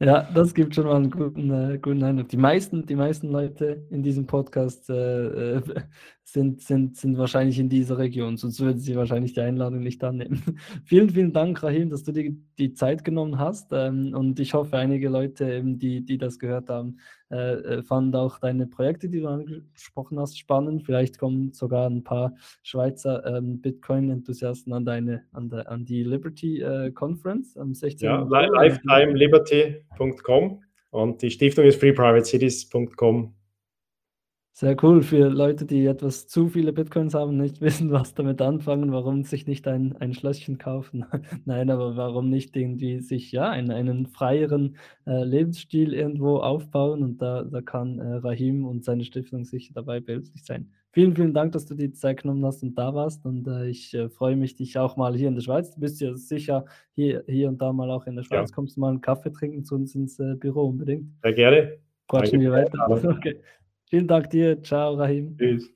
Ja, das gibt schon mal einen guten, äh, guten Eindruck. Die meisten, die meisten Leute in diesem Podcast äh, äh sind, sind, sind wahrscheinlich in dieser Region, sonst würden sie wahrscheinlich die Einladung nicht annehmen. vielen, vielen Dank, Rahim, dass du dir die Zeit genommen hast. Ähm, und ich hoffe, einige Leute, eben, die, die das gehört haben, äh, äh, fand auch deine Projekte, die du angesprochen hast, spannend. Vielleicht kommen sogar ein paar Schweizer ähm, Bitcoin-Enthusiasten an, deine, an, der, an die Liberty äh, Conference am 16. Ja, lifetimeliberty.com und die Stiftung ist freeprivatecities.com. Sehr cool für Leute, die etwas zu viele Bitcoins haben, nicht wissen, was damit anfangen, warum sich nicht ein, ein Schlösschen kaufen. Nein, aber warum nicht irgendwie sich ja einen, einen freieren äh, Lebensstil irgendwo aufbauen und da, da kann äh, Rahim und seine Stiftung sicher dabei behilflich sein. Vielen, vielen Dank, dass du die Zeit genommen hast und da warst und äh, ich äh, freue mich, dich auch mal hier in der Schweiz, du bist ja sicher hier, hier und da mal auch in der Schweiz, ja. kommst du mal einen Kaffee trinken zu uns ins äh, Büro unbedingt. Sehr gerne. Quatschen wir weiter. Okay. Vielen Dank dir. Ciao, Rahim. Tschüss.